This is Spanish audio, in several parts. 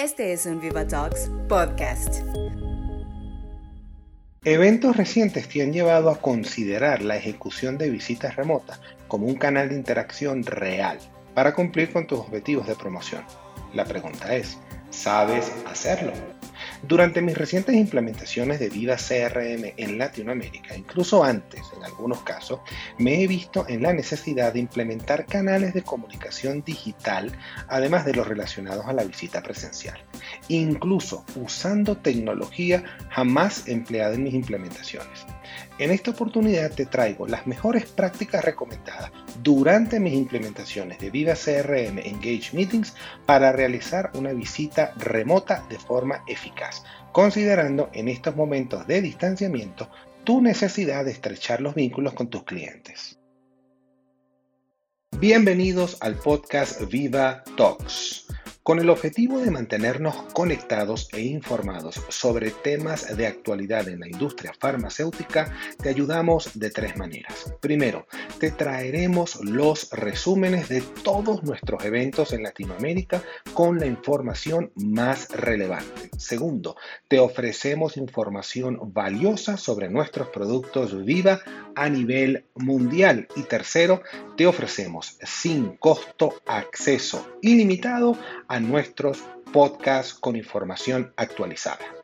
Este es un Viva Talks podcast. Eventos recientes te han llevado a considerar la ejecución de visitas remotas como un canal de interacción real para cumplir con tus objetivos de promoción. La pregunta es, ¿sabes hacerlo? Durante mis recientes implementaciones de Viva CRM en Latinoamérica, incluso antes en algunos casos, me he visto en la necesidad de implementar canales de comunicación digital, además de los relacionados a la visita presencial, incluso usando tecnología jamás empleada en mis implementaciones. En esta oportunidad te traigo las mejores prácticas recomendadas durante mis implementaciones de Viva CRM Engage Meetings para realizar una visita remota de forma eficaz, considerando en estos momentos de distanciamiento tu necesidad de estrechar los vínculos con tus clientes. Bienvenidos al podcast Viva Talks con el objetivo de mantenernos conectados e informados sobre temas de actualidad en la industria farmacéutica, te ayudamos de tres maneras. Primero, te traeremos los resúmenes de todos nuestros eventos en Latinoamérica con la información más relevante. Segundo, te ofrecemos información valiosa sobre nuestros productos Viva a nivel mundial. Y tercero, te ofrecemos sin costo acceso ilimitado a nuestros podcasts con información actualizada.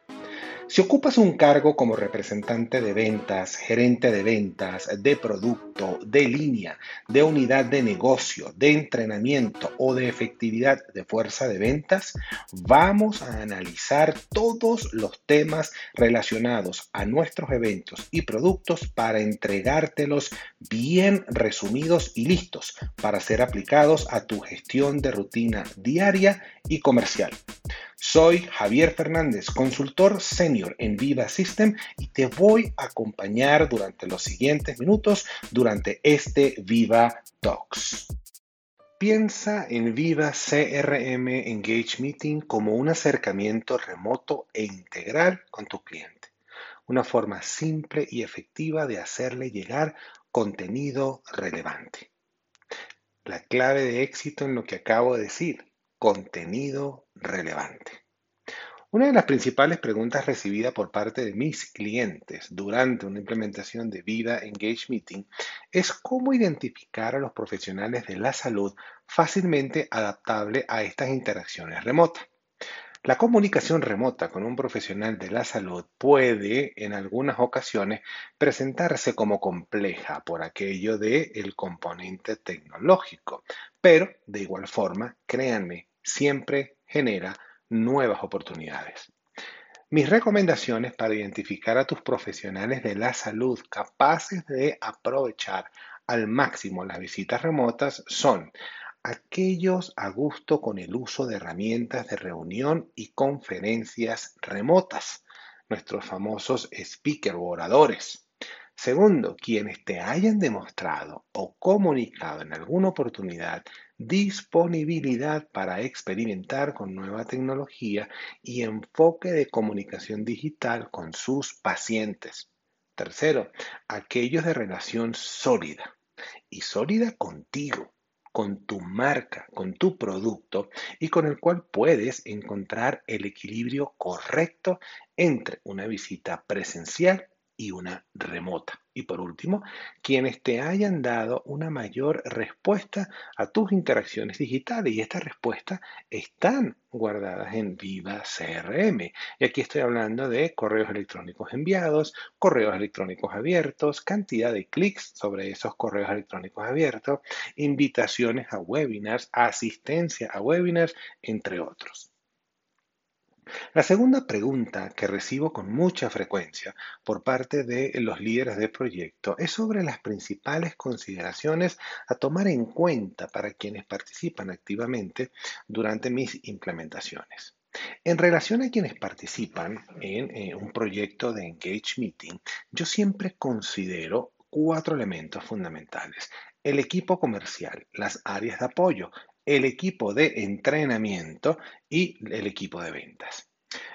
Si ocupas un cargo como representante de ventas, gerente de ventas, de producto, de línea, de unidad de negocio, de entrenamiento o de efectividad de fuerza de ventas, vamos a analizar todos los temas relacionados a nuestros eventos y productos para entregártelos bien resumidos y listos para ser aplicados a tu gestión de rutina diaria y comercial. Soy Javier Fernández, consultor senior en Viva System y te voy a acompañar durante los siguientes minutos durante este Viva Talks. Piensa en Viva CRM Engage Meeting como un acercamiento remoto e integral con tu cliente. Una forma simple y efectiva de hacerle llegar contenido relevante. La clave de éxito en lo que acabo de decir contenido relevante. Una de las principales preguntas recibidas por parte de mis clientes durante una implementación de Vida Engage Meeting es cómo identificar a los profesionales de la salud fácilmente adaptable a estas interacciones remotas. La comunicación remota con un profesional de la salud puede en algunas ocasiones presentarse como compleja por aquello del el componente tecnológico, pero de igual forma, créanme, siempre genera nuevas oportunidades. Mis recomendaciones para identificar a tus profesionales de la salud capaces de aprovechar al máximo las visitas remotas son aquellos a gusto con el uso de herramientas de reunión y conferencias remotas, nuestros famosos speaker o oradores. Segundo, quienes te hayan demostrado o comunicado en alguna oportunidad disponibilidad para experimentar con nueva tecnología y enfoque de comunicación digital con sus pacientes. Tercero, aquellos de relación sólida y sólida contigo, con tu marca, con tu producto y con el cual puedes encontrar el equilibrio correcto entre una visita presencial y una remota. Y por último, quienes te hayan dado una mayor respuesta a tus interacciones digitales y estas respuestas están guardadas en Viva CRM. Y aquí estoy hablando de correos electrónicos enviados, correos electrónicos abiertos, cantidad de clics sobre esos correos electrónicos abiertos, invitaciones a webinars, asistencia a webinars, entre otros. La segunda pregunta que recibo con mucha frecuencia por parte de los líderes de proyecto es sobre las principales consideraciones a tomar en cuenta para quienes participan activamente durante mis implementaciones. En relación a quienes participan en eh, un proyecto de Engage Meeting, yo siempre considero cuatro elementos fundamentales. El equipo comercial, las áreas de apoyo, el equipo de entrenamiento y el equipo de ventas.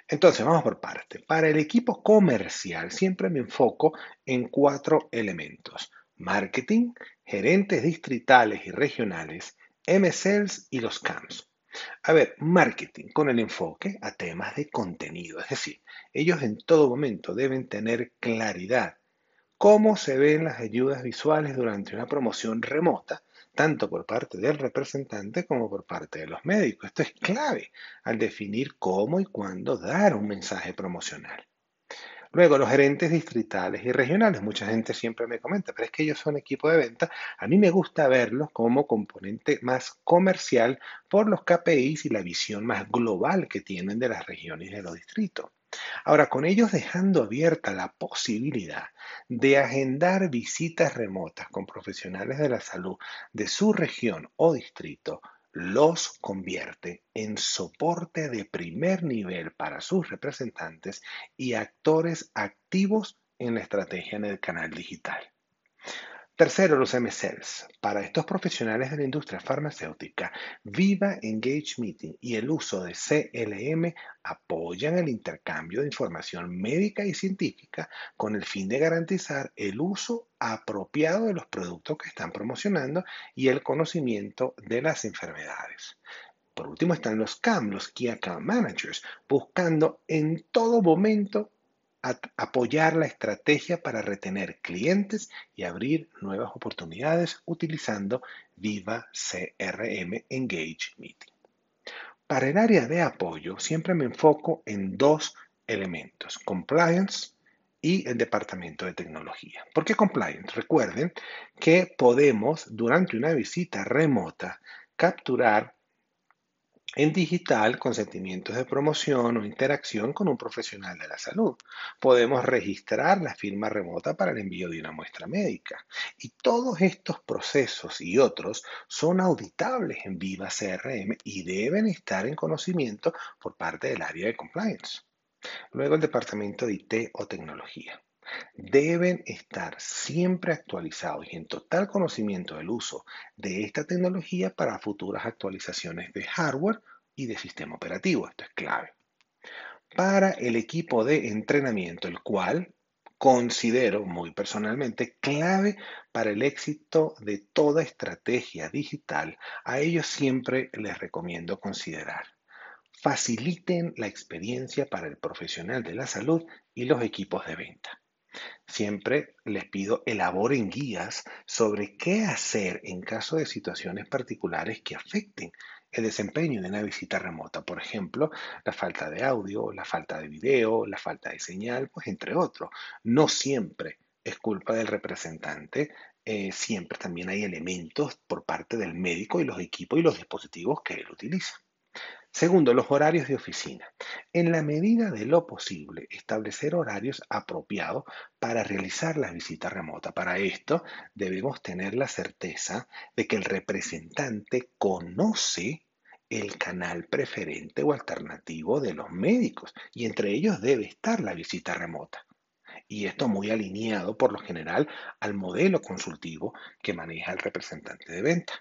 Entonces, vamos por parte. Para el equipo comercial siempre me enfoco en cuatro elementos. Marketing, gerentes distritales y regionales, MSLs y los CAMs. A ver, marketing con el enfoque a temas de contenido. Es decir, ellos en todo momento deben tener claridad cómo se ven las ayudas visuales durante una promoción remota, tanto por parte del representante como por parte de los médicos. Esto es clave al definir cómo y cuándo dar un mensaje promocional. Luego, los gerentes distritales y regionales. Mucha gente siempre me comenta, pero es que ellos son equipo de venta. A mí me gusta verlos como componente más comercial por los KPIs y la visión más global que tienen de las regiones y de los distritos. Ahora, con ellos dejando abierta la posibilidad de agendar visitas remotas con profesionales de la salud de su región o distrito, los convierte en soporte de primer nivel para sus representantes y actores activos en la estrategia en el canal digital. Tercero, los MSLs. Para estos profesionales de la industria farmacéutica, Viva Engage Meeting y el uso de CLM apoyan el intercambio de información médica y científica con el fin de garantizar el uso apropiado de los productos que están promocionando y el conocimiento de las enfermedades. Por último están los CAM, los Key Account Managers, buscando en todo momento apoyar la estrategia para retener clientes y abrir nuevas oportunidades utilizando Viva CRM Engage Meeting. Para el área de apoyo siempre me enfoco en dos elementos, compliance y el departamento de tecnología. ¿Por qué compliance? Recuerden que podemos durante una visita remota capturar en digital, consentimientos de promoción o interacción con un profesional de la salud. Podemos registrar la firma remota para el envío de una muestra médica. Y todos estos procesos y otros son auditables en Viva CRM y deben estar en conocimiento por parte del área de compliance. Luego el departamento de IT o tecnología deben estar siempre actualizados y en total conocimiento del uso de esta tecnología para futuras actualizaciones de hardware y de sistema operativo. Esto es clave. Para el equipo de entrenamiento, el cual considero muy personalmente clave para el éxito de toda estrategia digital, a ellos siempre les recomiendo considerar. Faciliten la experiencia para el profesional de la salud y los equipos de venta. Siempre les pido elaboren guías sobre qué hacer en caso de situaciones particulares que afecten el desempeño de una visita remota. Por ejemplo, la falta de audio, la falta de video, la falta de señal, pues entre otros. No siempre es culpa del representante, eh, siempre también hay elementos por parte del médico y los equipos y los dispositivos que él utiliza. Segundo, los horarios de oficina. En la medida de lo posible, establecer horarios apropiados para realizar la visita remota. Para esto, debemos tener la certeza de que el representante conoce el canal preferente o alternativo de los médicos y entre ellos debe estar la visita remota. Y esto muy alineado por lo general al modelo consultivo que maneja el representante de venta.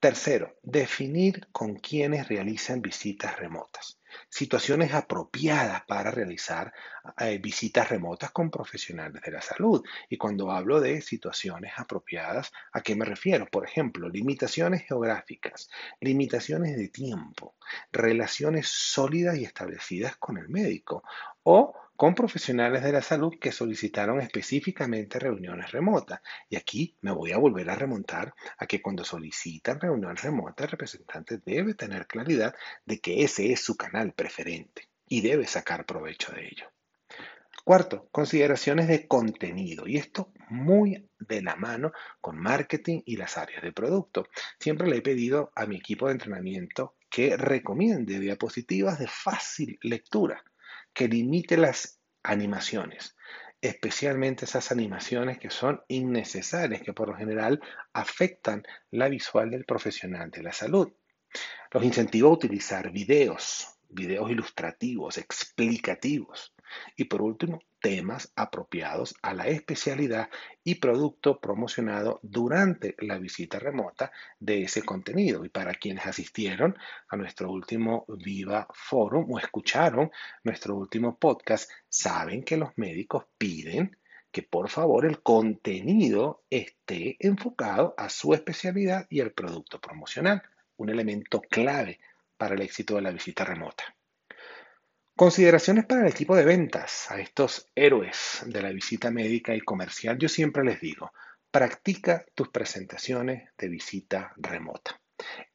Tercero, definir con quienes realizan visitas remotas. Situaciones apropiadas para realizar eh, visitas remotas con profesionales de la salud. Y cuando hablo de situaciones apropiadas, ¿a qué me refiero? Por ejemplo, limitaciones geográficas, limitaciones de tiempo, relaciones sólidas y establecidas con el médico o con profesionales de la salud que solicitaron específicamente reuniones remotas. Y aquí me voy a volver a remontar a que cuando solicitan reuniones remotas, el representante debe tener claridad de que ese es su canal preferente y debe sacar provecho de ello. Cuarto, consideraciones de contenido. Y esto muy de la mano con marketing y las áreas de producto. Siempre le he pedido a mi equipo de entrenamiento que recomiende diapositivas de fácil lectura que limite las animaciones, especialmente esas animaciones que son innecesarias, que por lo general afectan la visual del profesional de la salud. Los incentivo a utilizar videos, videos ilustrativos, explicativos. Y por último, temas apropiados a la especialidad y producto promocionado durante la visita remota de ese contenido. Y para quienes asistieron a nuestro último Viva Forum o escucharon nuestro último podcast, saben que los médicos piden que por favor el contenido esté enfocado a su especialidad y el producto promocional. Un elemento clave para el éxito de la visita remota. Consideraciones para el equipo de ventas, a estos héroes de la visita médica y comercial, yo siempre les digo, practica tus presentaciones de visita remota.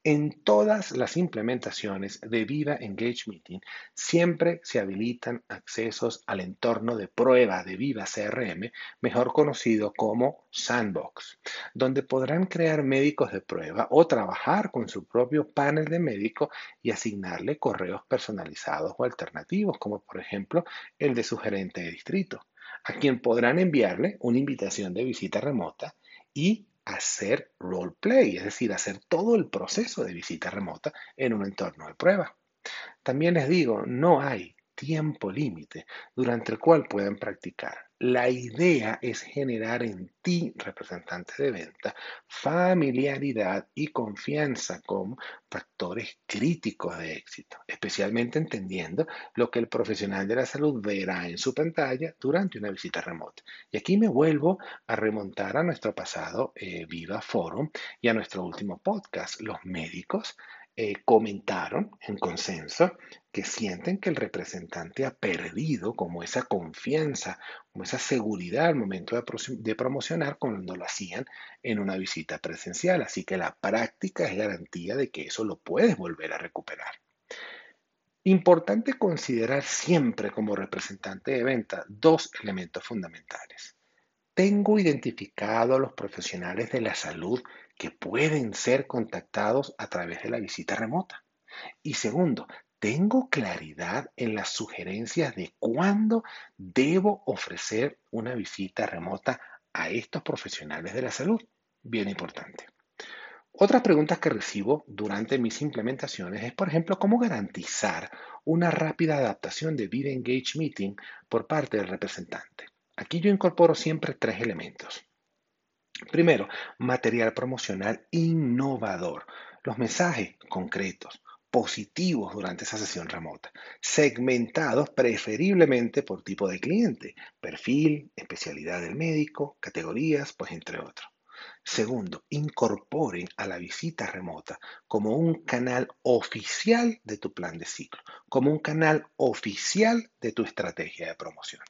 En todas las implementaciones de Viva Engage Meeting siempre se habilitan accesos al entorno de prueba de Viva CRM, mejor conocido como Sandbox, donde podrán crear médicos de prueba o trabajar con su propio panel de médicos y asignarle correos personalizados o alternativos, como por ejemplo el de su gerente de distrito, a quien podrán enviarle una invitación de visita remota y hacer roleplay, es decir, hacer todo el proceso de visita remota en un entorno de prueba. También les digo, no hay tiempo límite durante el cual pueden practicar. La idea es generar en ti, representante de venta, familiaridad y confianza con factores críticos de éxito, especialmente entendiendo lo que el profesional de la salud verá en su pantalla durante una visita remota. Y aquí me vuelvo a remontar a nuestro pasado eh, Viva Forum y a nuestro último podcast, Los médicos eh, comentaron en consenso que sienten que el representante ha perdido como esa confianza, como esa seguridad al momento de, promocionar cuando lo hacían en una visita presencial. Así que la práctica es garantía de que eso lo puedes volver a recuperar. Importante considerar siempre como representante de venta dos elementos fundamentales. Tengo identificado a los profesionales de la salud que pueden ser contactados a través de la visita remota. Y segundo, tengo claridad en las sugerencias de cuándo debo ofrecer una visita remota a estos profesionales de la salud. Bien importante. Otras preguntas que recibo durante mis implementaciones es, por ejemplo, cómo garantizar una rápida adaptación de Video Engage Meeting por parte del representante. Aquí yo incorporo siempre tres elementos. Primero, material promocional innovador. Los mensajes concretos, positivos durante esa sesión remota, segmentados preferiblemente por tipo de cliente, perfil, especialidad del médico, categorías, pues entre otros. Segundo, incorporen a la visita remota como un canal oficial de tu plan de ciclo, como un canal oficial de tu estrategia de promoción.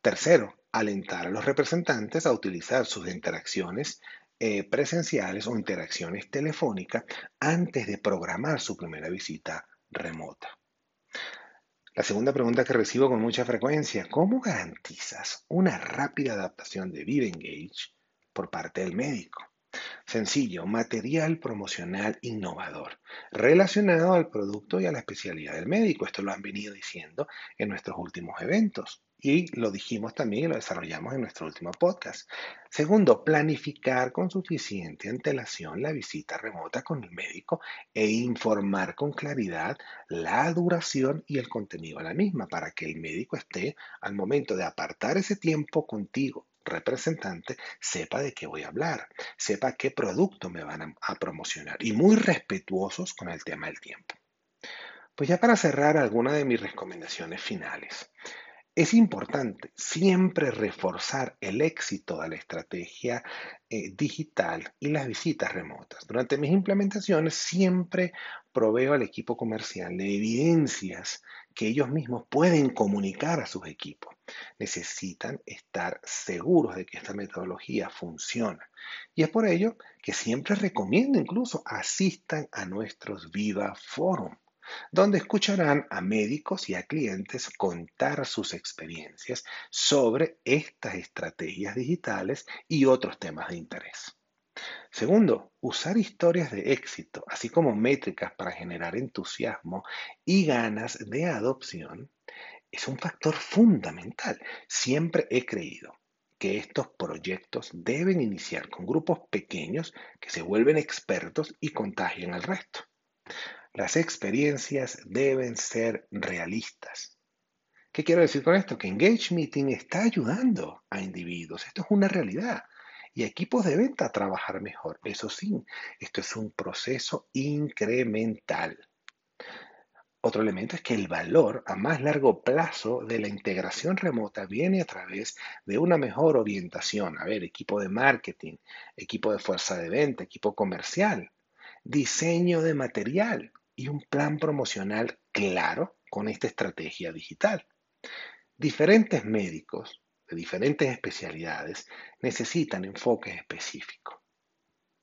Tercero, alentar a los representantes a utilizar sus interacciones eh, presenciales o interacciones telefónicas antes de programar su primera visita remota. La segunda pregunta que recibo con mucha frecuencia, ¿cómo garantizas una rápida adaptación de Vive Engage por parte del médico? Sencillo, material promocional innovador, relacionado al producto y a la especialidad del médico. Esto lo han venido diciendo en nuestros últimos eventos. Y lo dijimos también y lo desarrollamos en nuestro último podcast. Segundo, planificar con suficiente antelación la visita remota con el médico e informar con claridad la duración y el contenido de la misma para que el médico esté al momento de apartar ese tiempo contigo representante sepa de qué voy a hablar, sepa qué producto me van a, promocionar y muy respetuosos con el tema del tiempo. Pues ya para cerrar algunas de mis recomendaciones finales. Es importante siempre reforzar el éxito de la estrategia eh, digital y las visitas remotas. Durante mis implementaciones siempre proveo al equipo comercial de evidencias que ellos mismos pueden comunicar a sus equipos. Necesitan estar seguros de que esta metodología funciona. Y es por ello que siempre recomiendo incluso asistan a nuestros Viva Forum donde escucharán a médicos y a clientes contar sus experiencias sobre estas estrategias digitales y otros temas de interés. Segundo, usar historias de éxito, así como métricas para generar entusiasmo y ganas de adopción, es un factor fundamental. Siempre he creído que estos proyectos deben iniciar con grupos pequeños que se vuelven expertos y contagian al resto. Las experiencias deben ser realistas. ¿Qué quiero decir con esto? Que Engage Meeting está ayudando a individuos. Esto es una realidad. Y equipos de venta a trabajar mejor. Eso sí, esto es un proceso incremental. Otro elemento es que el valor a más largo plazo de la integración remota viene a través de una mejor orientación. A ver, equipo de marketing, equipo de fuerza de venta, equipo comercial, diseño de material, y un plan promocional claro con esta estrategia digital. Diferentes médicos de diferentes especialidades necesitan enfoques específicos.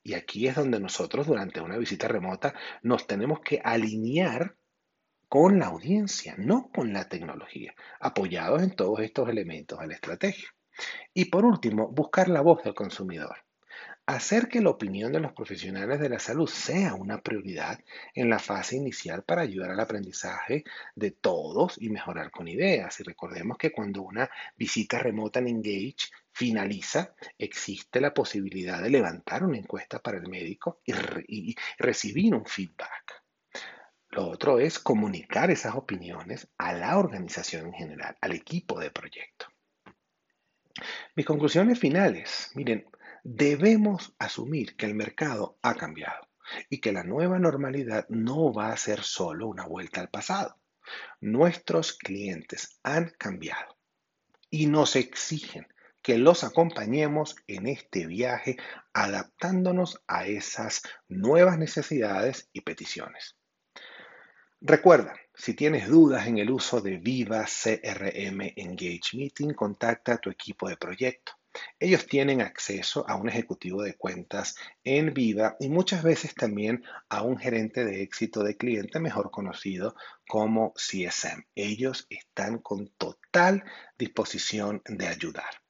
Y aquí es donde nosotros durante una visita remota nos tenemos que alinear con la audiencia, no con la tecnología, apoyados en todos estos elementos de la estrategia. Y por último, buscar la voz del consumidor. Hacer que la opinión de los profesionales de la salud sea una prioridad en la fase inicial para ayudar al aprendizaje de todos y mejorar con ideas. Y recordemos que cuando una visita remota en Engage finaliza, existe la posibilidad de levantar una encuesta para el médico y, recibir un feedback. Lo otro es comunicar esas opiniones a la organización en general, al equipo de proyecto. Mis conclusiones finales. Miren, debemos asumir que el mercado ha cambiado y que la nueva normalidad no va a ser solo una vuelta al pasado. Nuestros clientes han cambiado y nos exigen que los acompañemos en este viaje adaptándonos a esas nuevas necesidades y peticiones. Recuerda, si tienes dudas en el uso de Viva CRM Engage Meeting, contacta a tu equipo de proyecto. Ellos tienen acceso a un ejecutivo de cuentas en Viva y muchas veces también a un gerente de éxito de cliente mejor conocido como CSM. Ellos están con total disposición de ayudar.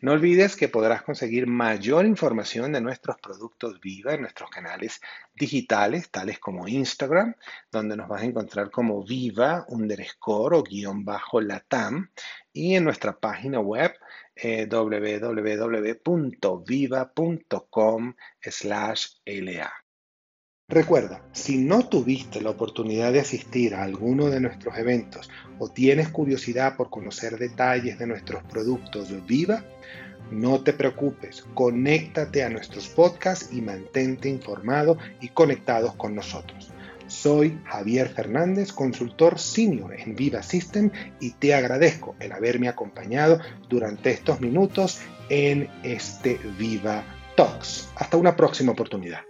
No olvides que podrás conseguir mayor información de nuestros productos Viva en nuestros canales digitales, tales como Instagram, donde nos vas a encontrar como Viva underscore o guion bajo Latam, y en nuestra página web www.viva.com la. Recuerda, si no tuviste la oportunidad de asistir a alguno de nuestros eventos o tienes curiosidad por conocer detalles de nuestros productos Viva, no te preocupes, conéctate a nuestros podcasts y mantente informado y conectados con nosotros. Soy Javier Fernández, consultor senior en Viva System y te agradezco el haberme acompañado durante estos minutos en este Viva Talks. Hasta una próxima oportunidad.